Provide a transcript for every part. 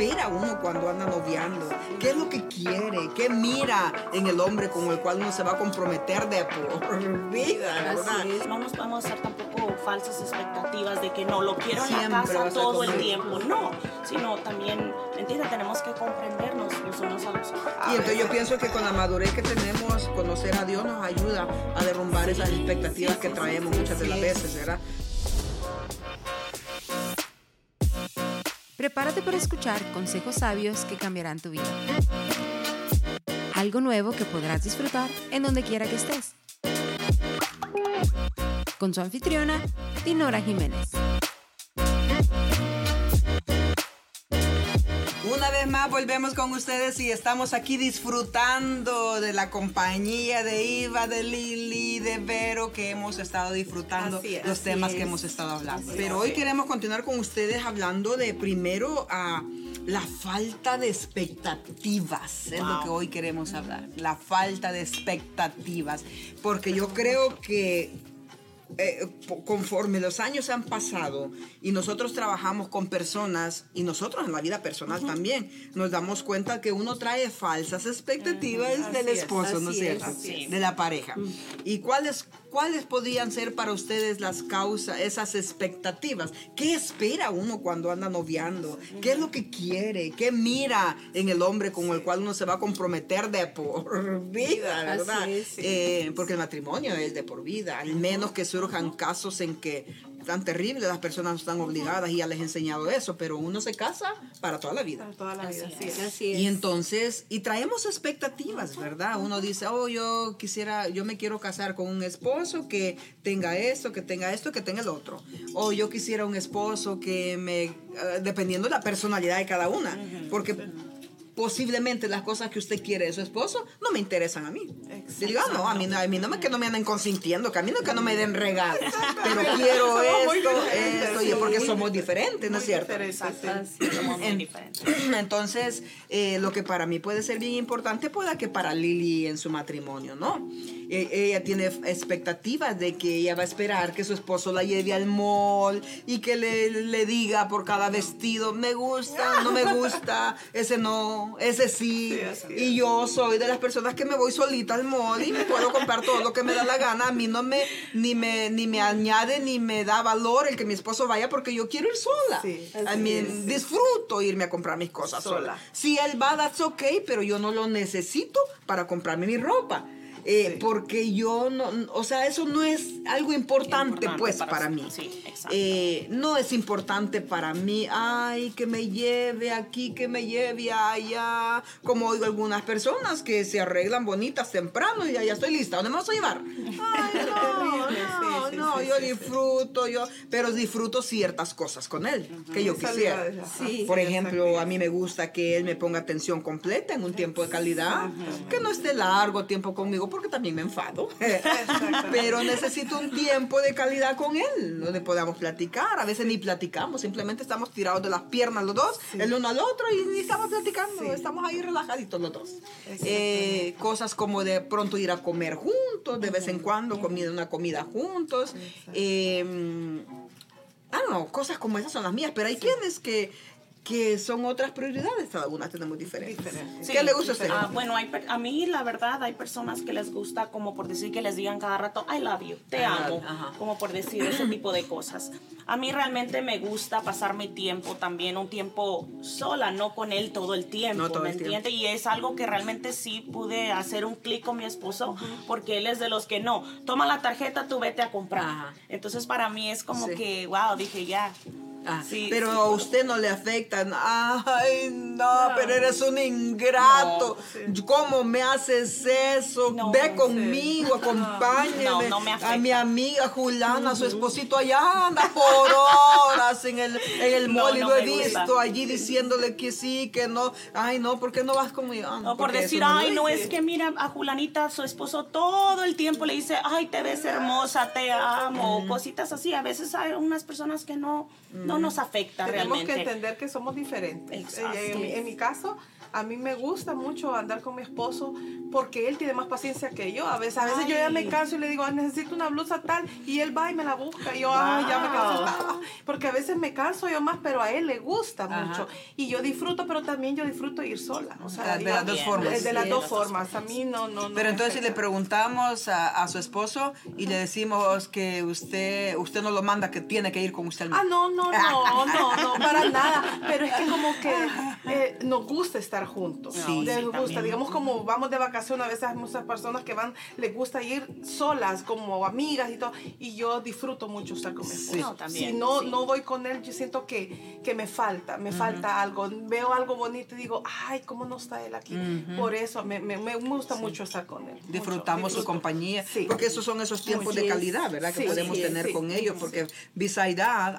espera uno cuando anda noviando? ¿Qué es lo que quiere? ¿Qué mira en el hombre con el cual uno se va a comprometer de por vida? Así es. No nos podemos hacer tampoco falsas expectativas de que no lo quiero en la Siempre casa todo el tiempo. No, sino también, ¿me entiendes? Tenemos que comprendernos los unos a los otros. Y entonces yo pienso que con la madurez que tenemos, conocer a Dios nos ayuda a derrumbar esas expectativas que traemos muchas de las veces, ¿verdad? Prepárate para escuchar consejos sabios que cambiarán tu vida. Algo nuevo que podrás disfrutar en donde quiera que estés. Con su anfitriona, Dinora Jiménez. Una vez más volvemos con ustedes y estamos aquí disfrutando de la compañía de Iva, de Lili, de Vero, que hemos estado disfrutando es, los temas que hemos estado hablando. Pero hoy queremos continuar con ustedes hablando de primero a la falta de expectativas. Es lo que hoy queremos hablar. La falta de expectativas. Porque yo creo que eh, conforme los años han pasado y nosotros trabajamos con personas y nosotros en la vida personal también nos damos cuenta que uno trae falsas expectativas del es, esposo, ¿no es cierto? es. De la pareja. ¿Y cuáles, cuáles podrían ser para ustedes las causas, esas expectativas? ¿Qué espera uno cuando anda noviando? ¿Qué es lo que quiere? ¿Qué mira en el hombre con el cual uno se va a comprometer de por vida, verdad? es, sí. Eh, porque el matrimonio es de por vida, al menos que surjan casos en que tan terribles las personas están obligadas y ya les he enseñado eso, pero uno se casa para toda la vida. Para toda la vida, Así sí. es. Así es. Y entonces, y traemos expectativas, ¿verdad? Uno dice, oh, yo quisiera, yo me quiero casar con un esposo que tenga esto, que tenga esto, que tenga el otro. O yo quisiera un esposo que me, eh, dependiendo de la personalidad de cada una, porque posiblemente las cosas que usted quiere de su esposo no me interesan a mí. Exacto. Digo, "Ah, no, a mí, no- a mí no me que no me anden consintiendo, que a mí no que no me den regalos, pero quiero esto, esto, y es porque somos diferentes, ¿no es cierto? somos muy En- diferentes. Entonces, eh, lo que para mí puede ser bien importante, pueda que para Lili en su matrimonio, ¿no? E- ella tiene expectativas de que ella va a esperar que su esposo la lleve al mall y que le, le diga por cada vestido, me gusta, no me gusta, ese no, ese sí. Y yo soy de las personas que me voy solita al mall y me puedo comprar todo lo que me da la gana. A mí no me, ni me, ni me añade ni me da valor el que mi esposo vaya porque yo quiero ir sola. Sí, A mí es, disfruto irme a comprar mis cosas sola. Sola. Si él va, that's okay, pero yo no lo necesito para comprarme mi ropa. Eh, Sí. Porque yo no, o sea, eso no es algo importante, Importante pues para mí. Sí, exacto. Eh, no es importante para mí, ay, que me lleve aquí, que me lleve allá. Como oigo algunas personas que se arreglan bonitas temprano y ya, ya estoy lista. ¿Dónde me vas a llevar? Ay, no, no, sí, sí, no, sí, yo disfruto, yo, pero disfruto ciertas cosas con él que yo quisiera. Por ejemplo, a mí me gusta que él me ponga atención completa en un tiempo de calidad, que no esté largo tiempo conmigo porque también me enfado. Pero necesito un tiempo de calidad con él, donde podamos platicar. A veces ni platicamos, simplemente estamos tirados de las piernas los dos, el uno al otro y ni estamos platicando, estamos ahí relajaditos los dos. Eh, cosas como de pronto ir a comer juntos, de vez en cuando comida, una comida juntos. Eh, Ah, no, cosas como esas son las mías, pero hay quienes que, que son otras prioridades, cada una tenemos diferentes. ¿Qué le gusta a usted? Ah, bueno, hay, a mí la verdad hay personas que les gusta como por decir que les digan cada rato I love you, te amo, como por decir ese tipo de cosas. A mí realmente me gusta pasar mi tiempo también, un tiempo sola, no con él todo el tiempo, No todo ¿me el tiempo. entiende? Y es algo que realmente sí pude hacer un clic con mi esposo, porque él es de los que no, toma la tarjeta, tú vete a comprar. Ajá. Entonces para mí es como Sí. que, wow, dije ya. Ah, sí, pero sí, a usted no le afectan. Ay, no, pero eres un ingrato. ¿Cómo me haces eso? No, Ve conmigo, acompáñeme. No, no me a mi amiga Juliana, su esposito allá anda por horas en el, en el No, mall y no lo he gusta. visto allí diciéndole que sí, que no. Ay, no, ¿por qué no vas conmigo? Ah, O por decir, no ay, no, hice". es que mira a Julanita, su esposo todo el tiempo le dice, ay, te ves hermosa, te amo, o cositas así. A veces hay unas personas que no, no nos afecta Tenemos realmente. que entender que somos diferentes. Exacto. Eh, En, mi- en mi caso, a mí me gusta mucho andar con mi esposo porque él tiene más paciencia que yo. A veces, a veces yo ya me canso y le digo, "Ah, necesito una blusa tal, y él va y me la busca. Y yo, "Ay, ya me canso. Ah, Porque a veces me canso yo más, pero a él le gusta Ajá. mucho. Y yo disfruto, pero también yo disfruto ir sola. O sea, Ah, de las dos formas. De, de las Sí, dos formas. A mí no, no, no Pero entonces si le preguntamos a, a su esposo y le decimos que usted usted no lo manda, que tiene que ir con usted. al Ah, no, no, no, no, no, para nada. Pero es que como que eh, nos gusta estar juntos. Sí. Les Sí, gusta. también. Digamos, como vamos de vacaciones, a veces hay muchas personas que van, les gusta ir solas, como amigas y todo. Y yo disfruto mucho estar con mi esposo. No, también, si no, sí. no voy con él, yo siento que, que me falta, me falta algo. Veo algo bonito y digo, ay, ¿cómo no está él aquí? Por eso me, me, me gusta mucho estar con él. mucho. Disfrutamos su Disfruto. compañía, Sí. porque esos son esos tiempos de calidad, ¿verdad? Que Sí, podemos sí, tener sí. con ellos, porque visa hay edad,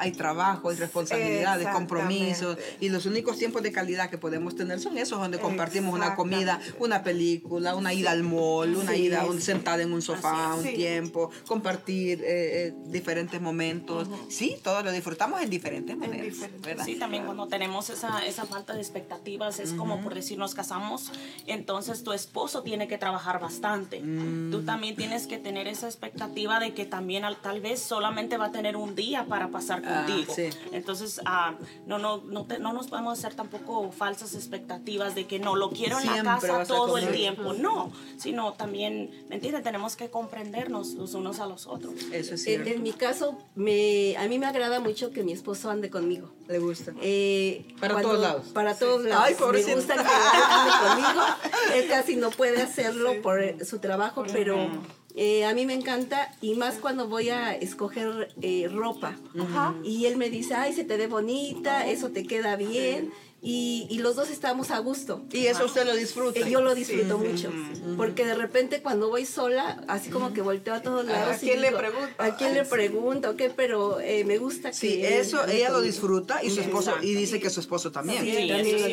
hay responsabilidades, compromisos, y los únicos tiempos de calidad que podemos tener son esos donde compartimos una comida, una película, una ida al mall, una Sí, ida un- sentada en un sofá, un Sí. tiempo, compartir eh, eh, diferentes momentos. Sí, todos lo disfrutamos en diferentes maneras, diferentes, ¿verdad? Sí, también cuando tenemos esa, esa falta de expectativas, es como por decir nos casamos, entonces tu esposo tiene que trabajar bastante. Mm. Tú también tienes que tener esa expectativa de que también al- tal vez solamente va a tener un día para pasar Ah, contigo. sí. Entonces, ah, no, no, no, te- no nos podemos hacer tampoco falsas expectativas de que no, lo quiero en Siempre la casa todo el tiempo. No, sino también, ¿me entiendes? Tenemos que comprendernos los unos a los otros. Eso es En, cierto. en mi caso, me, a mí me agrada mucho que mi esposo ande conmigo. Le gusta. Eh, Para todos lados. Para todos lados. Ay. Me gusta que ande conmigo. Él casi no puede hacerlo por eh, su trabajo, pero eh, a mí me encanta y más cuando voy a escoger eh, ropa. Y él me dice, ay, se te ve bonita, eso te queda bien. Y, y los dos estamos a gusto. Y eso usted lo disfruta. Eh, Yo lo disfruto mucho, porque de repente cuando voy sola, así como que volteo a todos lados. y quién le digo, pregunta? ¿A quién le pregunto? ¿Qué? Pero eh, me gusta Sí, que... eso ella lo disfruta y su esposo y dice que su esposo también. Sí, Sí,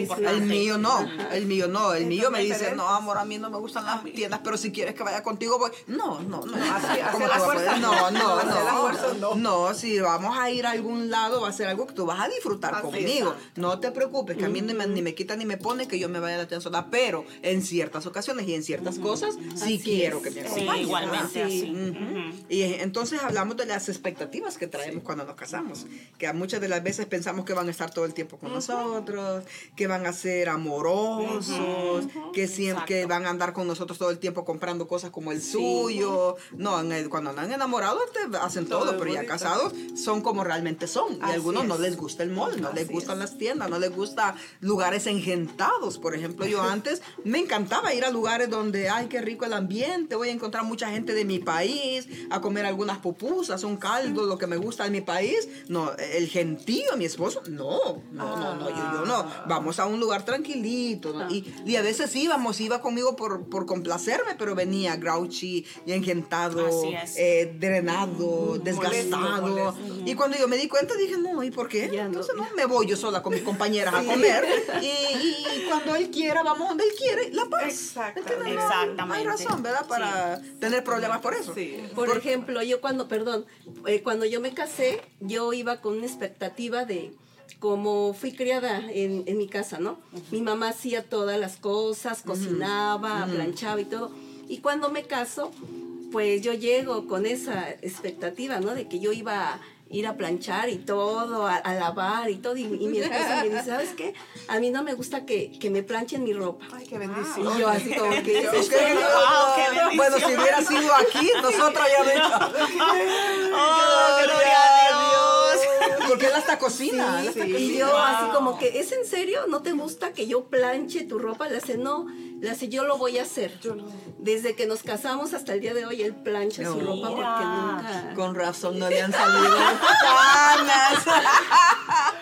es. El mío no, el mío no, el mío me dice, no, amor, a mí no me gustan las tiendas, pero si quieres que vaya contigo, voy. No, no, no. Así- ¿Cómo hacia la tú vas a fuerza no. No, no, no. no. Si vamos a ir a algún lado, va a ser algo que tú vas a disfrutar conmigo. No te preocupes, que a mí ni me, ni me quita ni me pone que yo me vaya a la tienda sola, pero en ciertas ocasiones y en ciertas cosas, sí Así quiero es. que me Sí, acompañes. igualmente. Sí. así. Y entonces hablamos de las expectativas que traemos cuando nos casamos, que muchas de las veces pensamos que van a estar todo el tiempo con nosotros, que van a ser amorosos, que siempre que van a andar con nosotros todo el tiempo comprando cosas como el suyo. No, en el- cuando andan enamorados te hacen todo, Todo pero ya casados son como realmente son. Y a algunos no es. les gusta el mall, no les gustan las tiendas, no les gusta lugares engentados. Por ejemplo, yo antes me encantaba ir a lugares donde, ay, qué rico el ambiente, voy a encontrar mucha gente de mi país, a comer algunas pupusas, un caldo, lo que me gusta de mi país. No, el gentío, mi esposo, no, no, no, no, yo, yo no. Vamos a un lugar tranquilito. ¿no? Y, y a veces íbamos, iba conmigo por, por complacerme, pero venía grouchy y engentado, eh, drenado, desgastado. molesto. Y cuando yo me di cuenta dije, no, ¿y por qué? Entonces no, me voy yo sola con mis compañeras a comer. Y, y cuando él quiera, vamos donde él quiere, la paz. Exactamente. No hay Exactamente. razón, ¿verdad? Para tener problemas por eso. Sí. Por ejemplo, yo cuando, perdón, eh, cuando yo me casé, yo iba con una expectativa de, como fui criada en, en mi casa, ¿no? Mi mamá hacía todas las cosas, cocinaba, planchaba y todo. Y cuando me caso, pues yo llego con esa expectativa, ¿no? De que yo iba a ir a planchar y todo, a, a lavar y todo. Y, y mi esposo me dice, ¿sabes qué? A mí no me gusta que, que me planchen mi ropa. Ay, qué bendición. Y yo así como que... Bendición. Bueno, si hubiera sido aquí, nosotros hecho. Oh, gloria a Dios. Porque él hasta cocina. hasta Y yo así como que, ¿es en serio? ¿No te gusta que yo planche tu ropa? Le hace, no, le hace, yo lo voy a hacer. Desde que nos casamos hasta el día de hoy, él plancha su Mira. ropa porque nunca... Con razón no le han salido canas.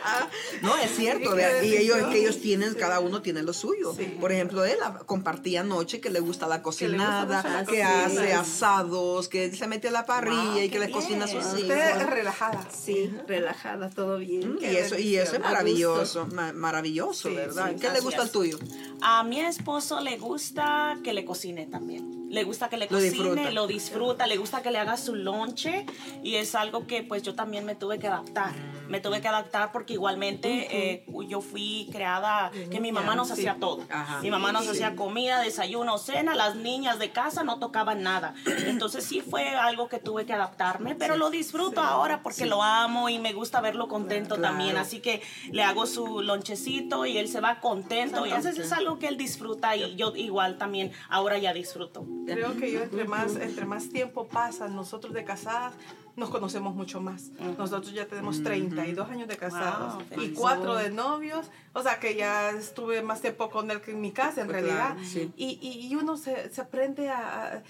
No, es cierto, y ellos, que ellos tienen, cada uno tiene lo suyo. Por ejemplo, él ah, compartía anoche que le gusta la cocinada, la que cocina. hace asados, que se mete a la parrilla Wow, y que le cocina a sus hijos. Usted es relajada. Sí, relajada. todo bien. Mm, y eso, y eso es maravilloso, maravilloso, Sí, ¿verdad? sí, ¿Qué le gusta al tuyo? A mi esposo le gusta que le cocine también. Le gusta que le Lo cocine, disfruta. lo disfruta, le gusta que le haga su lonche y es algo que pues yo también me tuve que adaptar. Me tuve que adaptar porque igualmente eh, yo fui creada que mi mamá nos Sí. hacía todo. Ajá. Mi mamá nos hacía comida, desayuno, cena, las niñas de casa no tocaban nada. Entonces sí fue algo que tuve que adaptarme, pero lo disfruto ahora porque lo amo y me gusta verlo contento Claro. también. Así que le hago su lonchecito y él se va contento y eso es algo que él disfruta y yo igual también ahora ya disfruto. Creo que yo entre más, entre más tiempo pasa nosotros de casadas, nos conocemos mucho más. Nosotros ya tenemos 32 años de casados Wow, y feliz. cuatro de novios. O sea, que ya estuve más tiempo con él que en mi casa, en pues realidad. Claro, sí. y, y, uno se, se aprende a,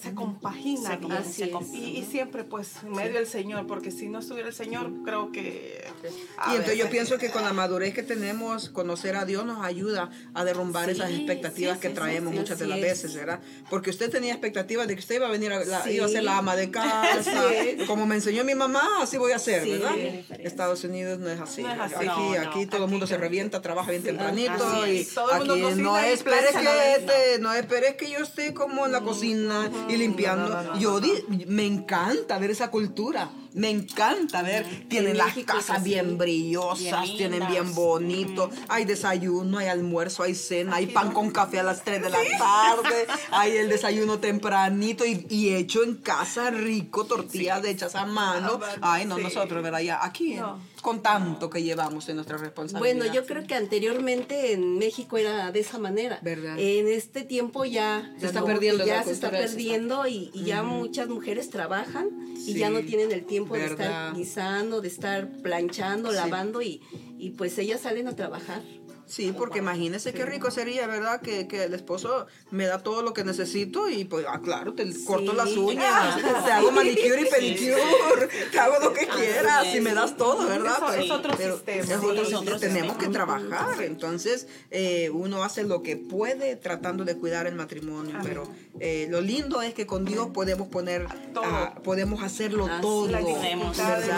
se compagina. Se, se compagina. Y, y, siempre, pues, en medio del sí. Señor, porque si no estuviera el Señor, creo que... Y entonces veces, yo pienso que con la madurez que tenemos, conocer a Dios nos ayuda a derrumbar sí, esas expectativas que traemos muchas de las veces, ¿verdad? Porque usted tenía expectativas de que usted iba a venir, a la, iba a ser la ama de casa, como me enseñó mi mamá, así voy a ser, ¿verdad? Estados Unidos no es así. No es así. Aquí, no, aquí no, todo el mundo se revienta 40 trabaja bien tempranito Así y es. Todo el mundo no esperes que este, te, no esperes que yo esté como en la mm. cocina y limpiando. yo di, me encanta ver esa cultura. Me encanta ver, tienen En las casas bien brillosas, Bien tienen bien bonito, hay desayuno, hay almuerzo, hay cena, hay pan con café a las 3 de la tarde, hay el desayuno tempranito y, y hecho en casa rico, tortillas hechas a mano. Ay, no, Sí. nosotros, ¿verdad? Ya aquí, No. con tanto que llevamos en nuestra responsabilidad. Bueno, yo creo que anteriormente en México era de esa manera. ¿Verdad? En este tiempo ya Se está perdiendo ya se está perdiendo y, y ya muchas mujeres trabajan y Sí. ya no tienen el tiempo de ¿Verdad? estar guisando, de estar planchando, Sí. lavando y, y pues ellas salen a trabajar. Sí, porque imagínese qué rico sería, ¿verdad? Que, que el esposo me da todo lo que necesito y pues, ah, claro, te corto las uñas, te hago manicure y pedicure, te hago lo que quieras y me das todo, ¿verdad? Eso es otro pero sistema. es Sí, otro es sistema. otro Tenemos sistema. que trabajar, entonces eh, uno hace lo que puede tratando de cuidar el matrimonio, pero eh, lo lindo es que con Dios podemos poner, Todo. ah, podemos hacerlo Así todo, Las dificultades,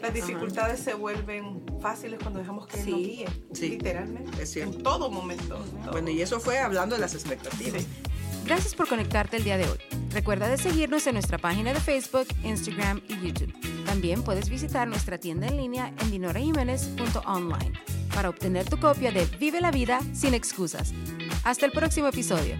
las dificultades se vuelven fáciles cuando dejamos que Él nos guíe, literalmente, Es cierto. en todo momento. todo. Bueno, y eso fue hablando de las expectativas. Sí. Gracias por conectarte el día de hoy. Recuerda de seguirnos en nuestra página de Facebook, Instagram y YouTube. También puedes visitar nuestra tienda en línea en dinorajiménez.online para obtener tu copia de Vive la vida sin excusas. Hasta el próximo episodio.